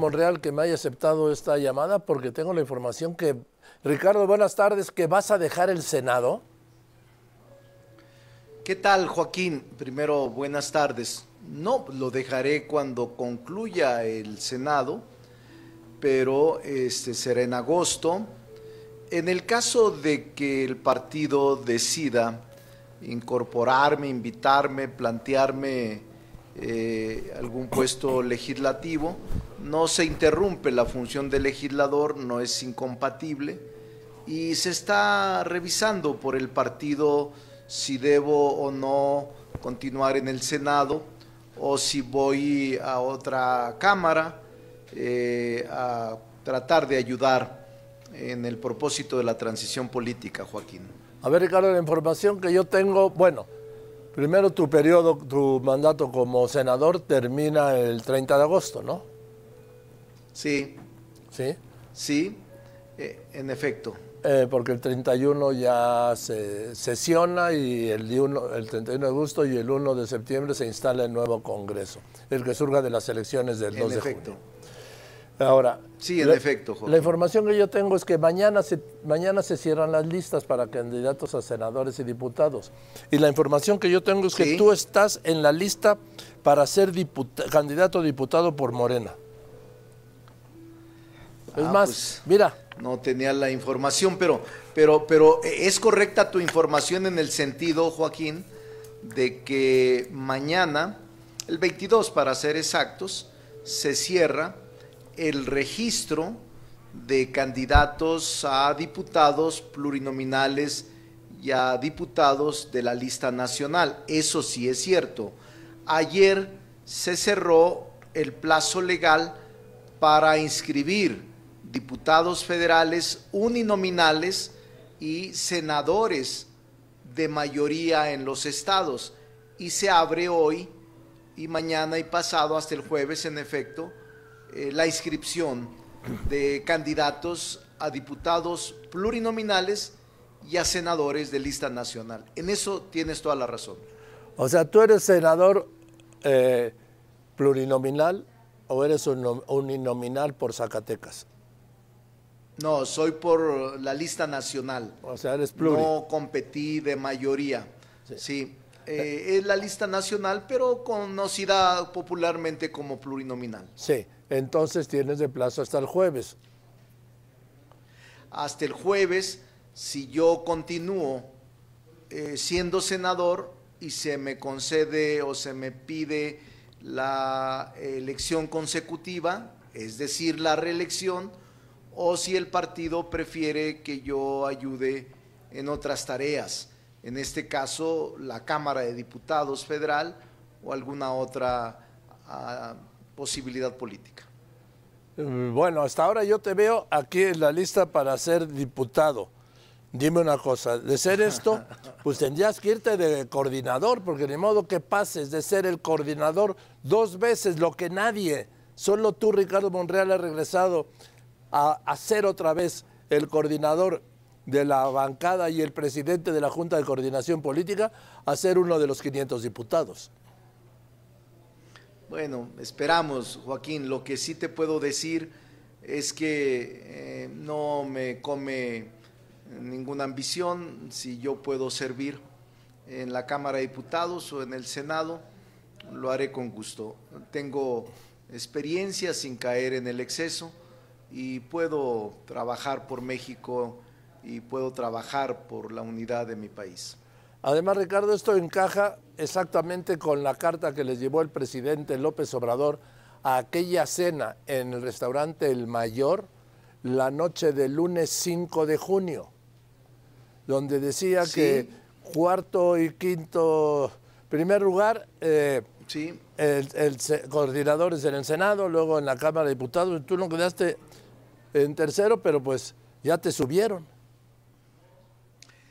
Monreal que me haya aceptado esta llamada porque tengo la información que, Ricardo, buenas tardes, que vas a dejar el Senado. ¿Qué tal, Joaquín? Primero, buenas tardes. No, lo dejaré cuando concluya el Senado, pero este será en agosto. En el caso de que el partido decida incorporarme, invitarme, plantearme eh, algún puesto legislativo, no se interrumpe la función del legislador, no es incompatible y se está revisando por el partido si debo o no continuar en el Senado o si voy a otra Cámara eh, a tratar de ayudar en el propósito de la transición política, Joaquín. A ver, Ricardo, la información que yo tengo, bueno, primero tu periodo, tu mandato como senador termina el 30 de agosto, ¿no? Sí. ¿Sí? Sí, eh, en efecto. Eh, porque el 31 ya se sesiona y el, el 31 de agosto y el 1 de septiembre se instala el nuevo Congreso, el que surga de las elecciones del 2 de efecto. Ahora, sí, en efecto. La información que yo tengo es que mañana se, mañana se cierran las listas para candidatos a senadores y diputados. Y la información que yo tengo es que tú estás en la lista para ser candidato a diputado por Morena. Es ah, más, pues, mira. No tenía la información, pero, pero, pero es correcta tu información en el sentido, Joaquín, de que mañana, el 22 para ser exactos, se cierra el registro de candidatos a diputados plurinominales y a diputados de la lista nacional. Eso sí es cierto. Ayer se cerró el plazo legal para inscribir diputados federales uninominales y senadores de mayoría en los estados. Y se abre hoy y mañana y pasado hasta el jueves, en efecto, eh, la inscripción de candidatos a diputados plurinominales y a senadores de lista nacional. En eso tienes toda la razón. O sea, tú eres senador eh, plurinominal o eres un uninominal por Zacatecas. No, soy por la lista nacional. O sea, eres pluri. No competí de mayoría. Sí. Eh, es la lista nacional, pero conocida popularmente como plurinominal. Sí, entonces tienes de plazo hasta el jueves. Hasta el jueves, si yo continúo eh, siendo senador y se me concede o se me pide la elección consecutiva, es decir, la reelección, o si el partido prefiere que yo ayude en otras tareas, en este caso la Cámara de Diputados Federal o alguna otra ah, posibilidad política. Mm, bueno, hasta ahora yo te veo aquí en la lista para ser diputado. Dime una cosa, de ser esto, pues tendrías que irte de coordinador, porque de modo que pases de ser el coordinador dos veces, lo que nadie, solo tú, Ricardo Monreal, ha regresado a, ser otra vez el coordinador de la bancada y el presidente de la Junta de Coordinación Política a ser uno de los 500 diputados. Bueno, esperamos, Joaquín. Lo que sí te puedo decir es que eh, no me come ninguna ambición si yo puedo servir en la Cámara de Diputados o en el Senado, lo haré con gusto. Tengo experiencia sin caer en el exceso y puedo trabajar por México y puedo trabajar por la unidad de mi país. Además, Ricardo, esto encaja exactamente con la carta que les llevó el presidente López Obrador a aquella cena en el restaurante El Mayor la noche del lunes 5 de junio, donde decía que cuarto y quinto, primer lugar, eh, sí. el, el, coordinadores en el Senado, luego en la Cámara de Diputados, tú no quedaste en tercero, pero pues ya te subieron.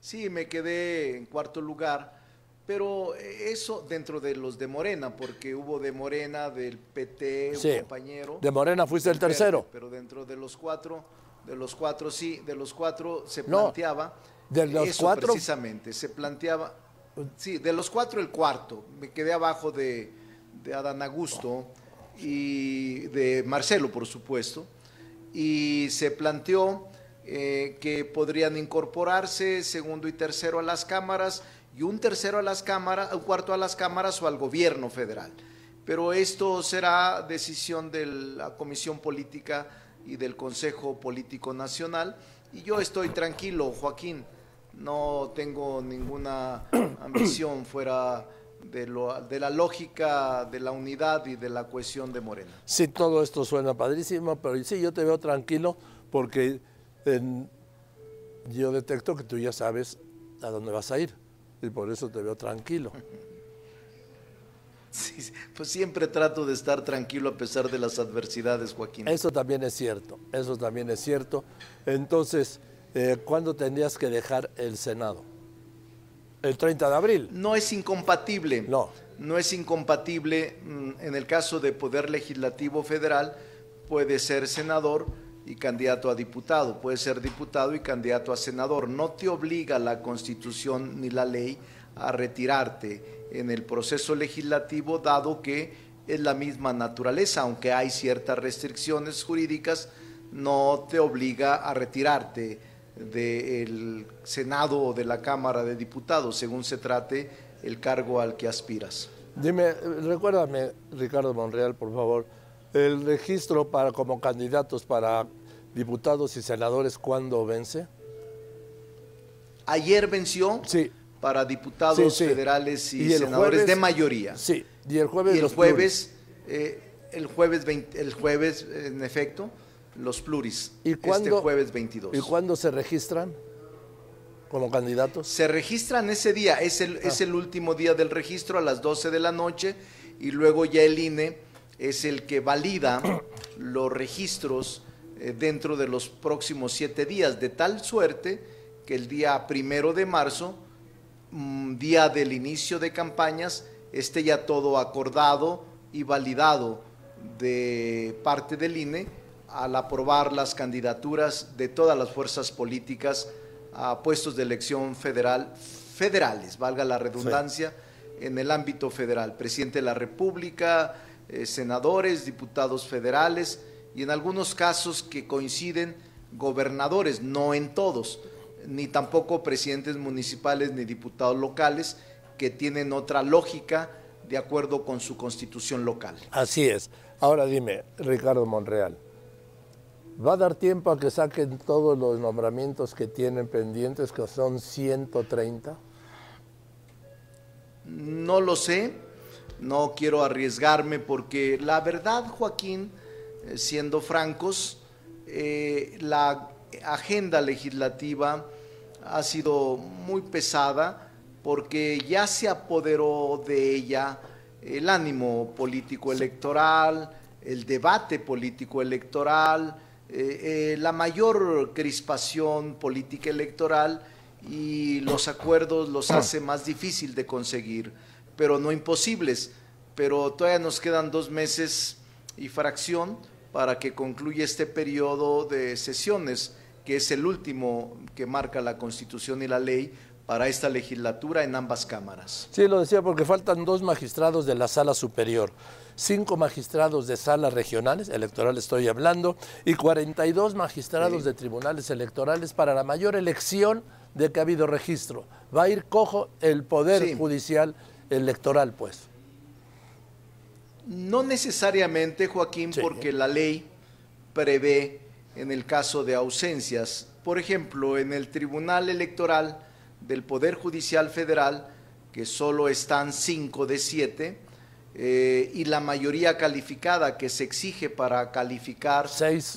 Sí, me quedé en cuarto lugar, pero eso dentro de los de Morena, porque hubo de Morena, del PT, un compañero. De Morena fuiste el tercero. pero dentro de los cuatro, de los cuatro sí, de los cuatro se planteaba. de los eso cuatro. Precisamente, se planteaba. Sí, de los cuatro el cuarto. Me quedé abajo de, de Adán Augusto y de Marcelo, por supuesto, y se planteó eh, que podrían incorporarse segundo y tercero a las cámaras y un tercero a las cámaras, un cuarto a las cámaras o al gobierno federal. Pero esto será decisión de la Comisión Política y del Consejo Político Nacional. Y yo estoy tranquilo, Joaquín, no tengo ninguna ambición fuera de, lo, de, la lógica de la unidad y de la cohesión de Morena. Sí, todo esto suena padrísimo, pero sí, yo te veo tranquilo porque yo detecto que tú ya sabes a dónde vas a ir y por eso te veo tranquilo. Sí, pues siempre trato de estar tranquilo a pesar de las adversidades, Joaquín. Eso también es cierto, eso también es cierto. Entonces, eh, ¿cuándo tendrías que dejar el Senado? El 30 de abril. No es incompatible. No. No es incompatible. Mm, en el caso de Poder Legislativo Federal, puede ser senador y candidato a diputado, puede ser diputado y candidato a senador. No te obliga la Constitución ni la ley a retirarte en el proceso legislativo, dado que es la misma naturaleza, aunque hay ciertas restricciones jurídicas, no te obliga a retirarte del Senado o de la Cámara de Diputados, según se trate el cargo al que aspiras. Dime, recuérdame, Ricardo Monreal, por favor, el registro para como candidatos para diputados y senadores, ¿cuándo vence? Ayer venció. Sí para diputados federales y, senadores de mayoría. Sí, y el jueves. el jueves, eh, el jueves, el jueves, en efecto, los pluris. ¿Y este jueves 22. ¿Y cuándo se registran como candidatos? Se registran ese día, es el, es ah. el último día del registro a las 12 de la noche y luego ya el INE es el que valida los registros eh, dentro de los próximos siete días, de tal suerte que el día primero de marzo día del inicio de campañas esté ya todo acordado y validado de parte del INE al aprobar las candidaturas de todas las fuerzas políticas a puestos de elección federal, federales, valga la redundancia, en el ámbito federal, presidente de la República, eh, senadores, diputados federales y en algunos casos que coinciden gobernadores, no en todos ni tampoco presidentes municipales ni diputados locales que tienen otra lógica de acuerdo con su constitución local. Así es. Ahora dime, Ricardo Monreal, ¿va a dar tiempo a que saquen todos los nombramientos que tienen pendientes, que son 130? No lo sé, no quiero arriesgarme porque la verdad, Joaquín, eh, siendo francos, eh, la agenda legislativa ha sido muy pesada porque ya se apoderó de ella el ánimo político electoral, el debate político electoral, eh, eh, la mayor crispación política electoral y los acuerdos los hace más difícil de conseguir, pero no imposibles. Pero todavía nos quedan dos meses y fracción para que concluya este periodo de sesiones que es el último que marca la Constitución y la ley para esta legislatura en ambas cámaras. Sí, lo decía porque faltan dos magistrados de la sala superior, cinco magistrados de salas regionales, electorales estoy hablando, y 42 magistrados de tribunales electorales para la mayor elección de que ha habido registro. Va a ir cojo el poder judicial electoral, pues. No necesariamente, Joaquín, porque la ley prevé en el caso de ausencias. Por ejemplo, en el Tribunal Electoral del Poder Judicial Federal, que solo están cinco de siete, eh, y la mayoría calificada que se exige para calificar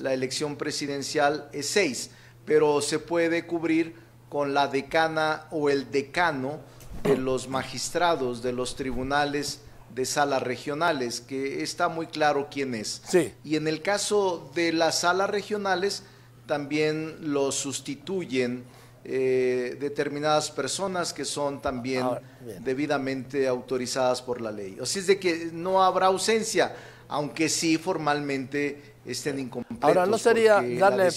la elección presidencial es seis, pero se puede cubrir con la decana o el decano de los magistrados de los tribunales de salas regionales, que está muy claro quién es. Sí. Y en el caso de las salas regionales, también lo sustituyen eh, determinadas personas que son también ah, debidamente autorizadas por la ley. O sea, es de que no habrá ausencia, aunque sí formalmente estén incompletos. Ahora, ¿no sería darle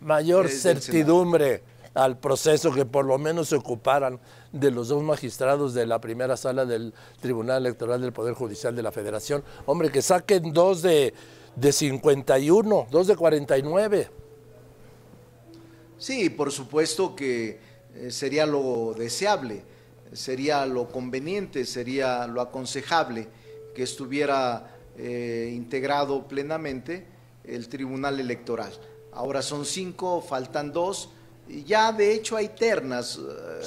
mayor certidumbre al proceso que por lo menos se ocuparan de los dos magistrados de la primera sala del Tribunal Electoral del Poder Judicial de la Federación. Hombre, que saquen dos de, de 51, dos de 49. Sí, por supuesto que eh, sería lo deseable, sería lo conveniente, sería lo aconsejable que estuviera eh, integrado plenamente el Tribunal Electoral. Ahora son cinco, faltan dos. Y ya de hecho hay ternas,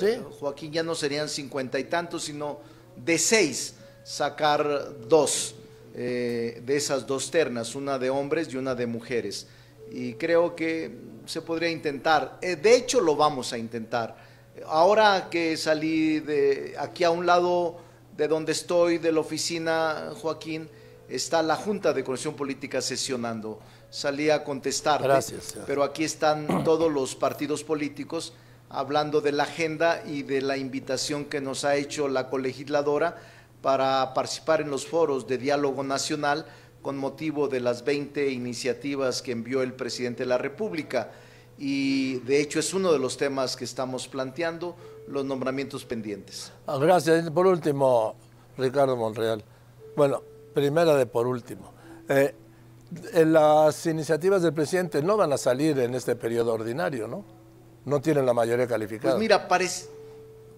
eh, Joaquín, ya no serían cincuenta y tantos, sino de seis sacar dos de esas dos ternas, una de hombres y una de mujeres. Y creo que se podría intentar. Eh, de hecho, lo vamos a intentar. Ahora que salí de aquí a un lado de donde estoy, de la oficina, Joaquín, está la Junta de Conexión Política sesionando. Salí a contestar. Gracias. Pero aquí están todos los partidos políticos hablando de la agenda y de la invitación que nos ha hecho la colegisladora para participar en los foros de diálogo nacional con motivo de las 20 iniciativas que envió el presidente de la República. Y de hecho es uno de los temas que estamos planteando, los nombramientos pendientes. Ah, gracias. Por último, Ricardo Monreal. Bueno, primera de por último. Eh, las iniciativas del presidente no van a salir en este periodo ordinario, ¿no? No tienen la mayoría calificada. Pues mira,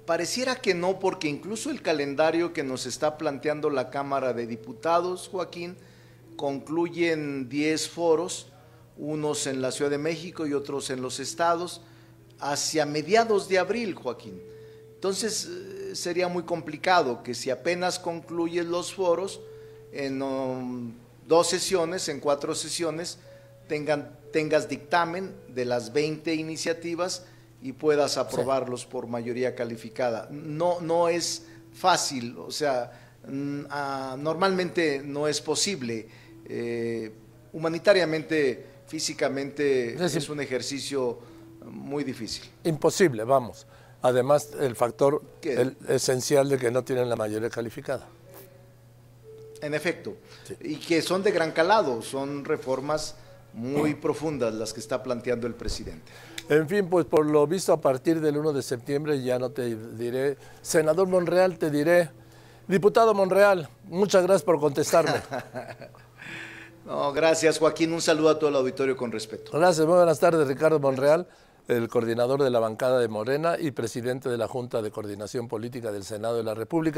pareciera que no, porque incluso el calendario que nos está planteando la Cámara de Diputados, Joaquín, concluyen 10 foros, unos en la Ciudad de México y otros en los estados, hacia mediados de abril, Joaquín. Entonces eh, sería muy complicado que si apenas concluyen los foros, en um, dos sesiones, en cuatro sesiones, tengan, tengas dictamen de las 20 iniciativas y puedas aprobarlos por mayoría calificada. No, no es fácil, o sea, ah, normalmente no es posible eh, humanitariamente, físicamente, es, un ejercicio muy difícil. Imposible, vamos. Además, el factor esencial de que no tienen la mayoría calificada. En efecto, y que son de gran calado, son reformas muy profundas las que está planteando el presidente. En fin, pues por lo visto a partir del 1 de septiembre ya no te diré, senador Monreal, te diré, diputado Monreal, muchas gracias por contestarme. No, gracias Joaquín, un saludo a todo el auditorio con respeto. Gracias, muy buenas tardes Ricardo Monreal, el coordinador de la bancada de Morena y presidente de la Junta de Coordinación Política del Senado de la República.